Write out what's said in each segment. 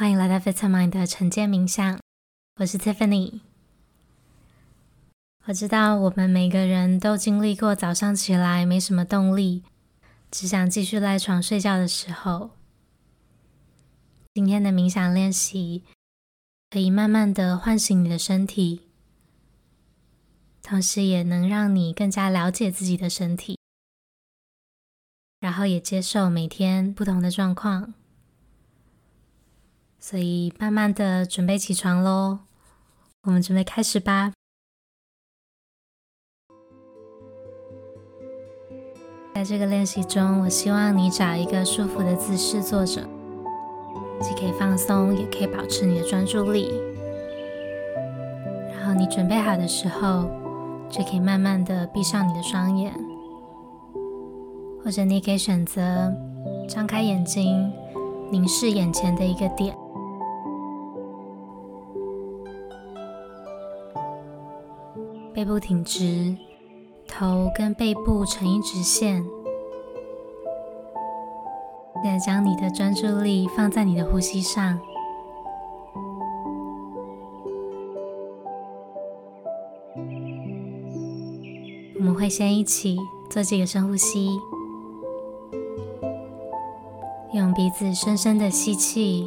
欢迎来到 Vitamind 的晨间冥想，我是 Tiffany。我知道我们每个人都经历过早上起来没什么动力，只想继续赖床睡觉的时候。今天的冥想练习可以慢慢的唤醒你的身体，同时也能让你更加了解自己的身体，然后也接受每天不同的状况。所以，慢慢的准备起床喽，我们准备开始吧。在这个练习中，我希望你找一个舒服的姿势坐着。既可以放松，也可以保持你的专注力。然后你准备好的时候，就可以慢慢的闭上你的双眼，或者你可以选择张开眼睛，凝视眼前的一个点，背部挺直，头跟背部成一直线。现在将你的专注力放在你的呼吸上。我们会先一起做几个深呼吸，用鼻子深深的吸气，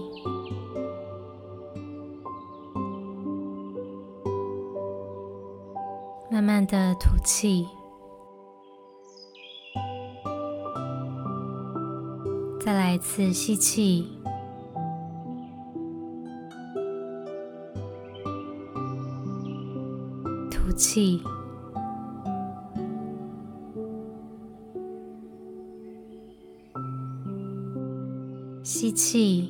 的吐气。再来一次吸气，吐气，吸气，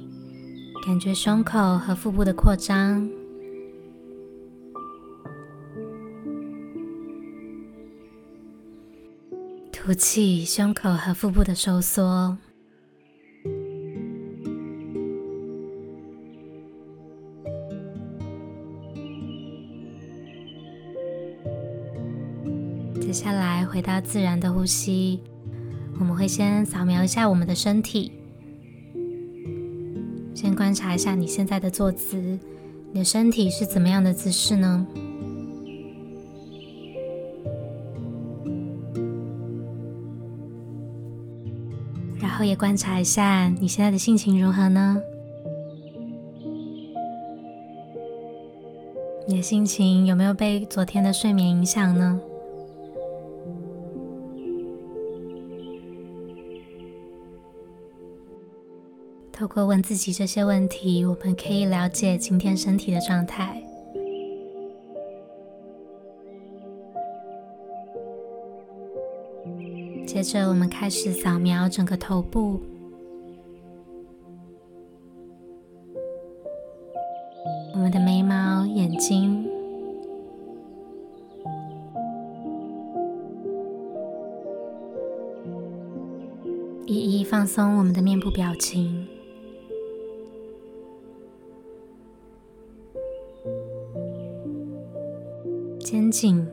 感觉胸口和腹部的扩张，吐气，胸口和腹部的收缩。接下来回到自然的呼吸，我们会先扫描一下我们的身体，先观察一下你现在的坐姿，你的身体是怎么样的姿势呢？也观察一下你现在的心情如何呢？你的心情有没有被昨天的睡眠影响呢？透过问自己这些问题，我们可以了解今天身体的状态。接着，我们开始扫描整个头部，我们的眉毛、眼睛，一一放松我们的面部表情。肩颈、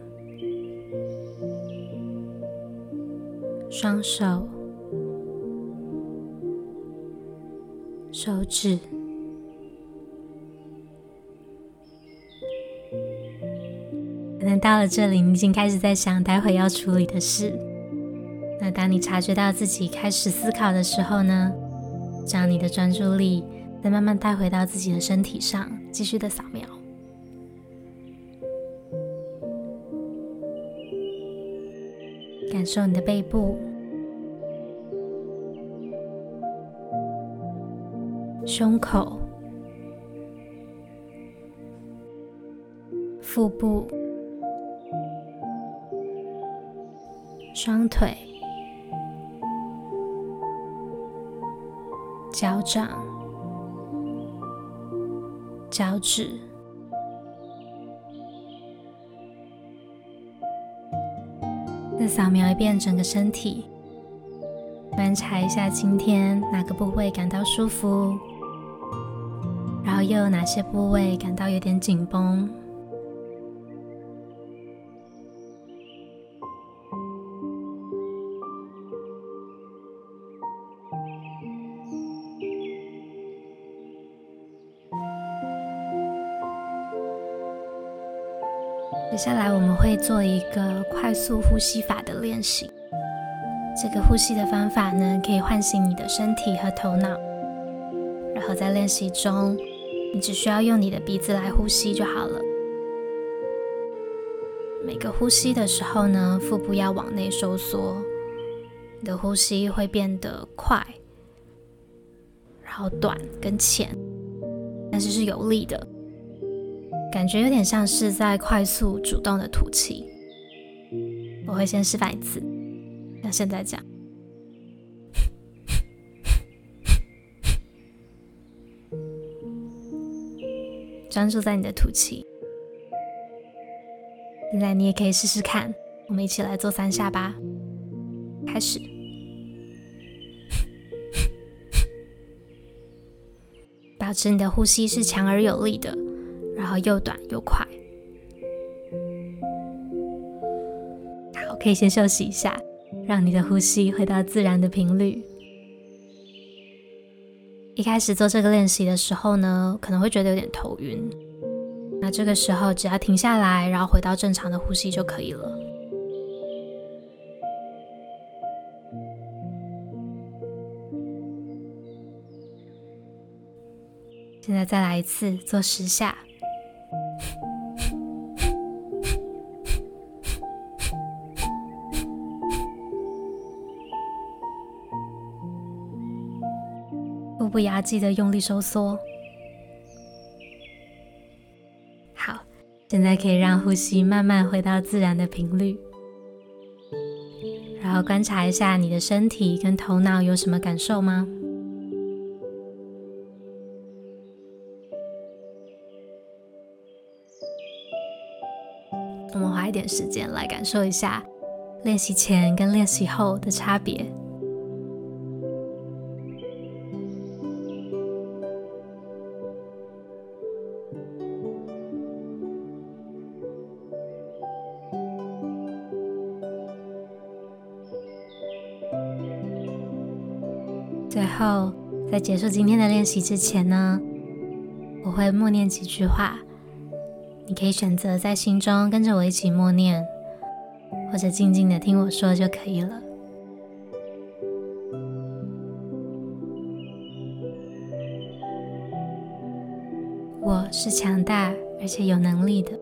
双手、手指，可能到了这里，你已经开始在想待会要处理的事。那当你察觉到自己开始思考的时候呢，将你的专注力再慢慢带回到自己的身体上，继续的扫描。感受你的背部、胸口、腹部、双腿、脚掌、脚趾。再扫描一遍整个身体，观察一下今天哪个部位感到舒服，然后又有哪些部位感到有点紧绷？接下来我们会做一个快速呼吸法的练习。这个呼吸的方法呢可以唤醒你的身体和头脑然后在练习中你只需要用你的鼻子来呼吸就好了。每个呼吸的时候呢，腹部要往内收缩，你的呼吸会变得快，然后短跟浅，但是是有力的。感觉有点像是在快速主动的吐气。我会先示范一次，像现在这样，专注在你的吐气。现在你也可以试试看，我们一起来做三下吧。开始，保持你的呼吸是强而有力的。然后又短又快，好，可以先休息一下，让你的呼吸回到自然的频率。一开始做这个练习的时候呢，可能会觉得有点头晕，那这个时候只要停下来，然后回到正常的呼吸就可以了。现在再来一次，做十下。不压，记得用力收缩。好，现在可以让呼吸慢慢回到自然的频率，然后观察一下你的身体跟头脑有什么感受吗？我们花一点时间来感受一下练习前跟练习后的差别。最后，在结束今天的练习之前呢，我会默念几句话。你可以选择在心中跟着我一起默念，或者静静的听我说就可以了。我是强大而且有能力的。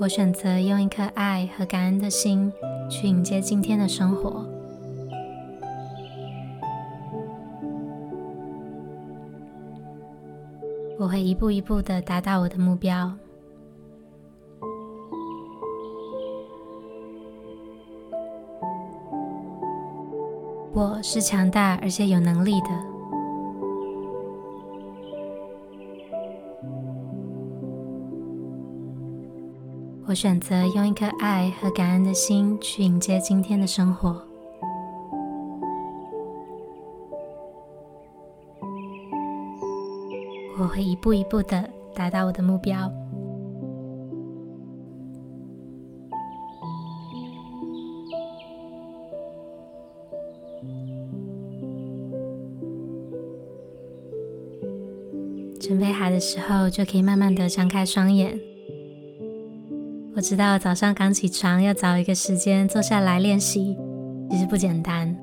我选择用一颗爱和感恩的心去迎接今天的生活。我会一步一步的达到我的目标。我是强大而且有能力的。我选择用一颗爱和感恩的心去迎接今天的生活。我会一步一步的达到我的目标。准备好的时候，就可以慢慢的张开双眼。我知道早上刚起床要找一个时间坐下来练习，其实不简单。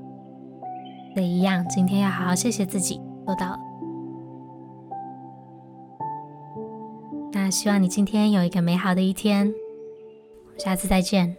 也一样，今天要好好谢谢自己，做到了。那希望你今天有一个美好的一天，下次再见。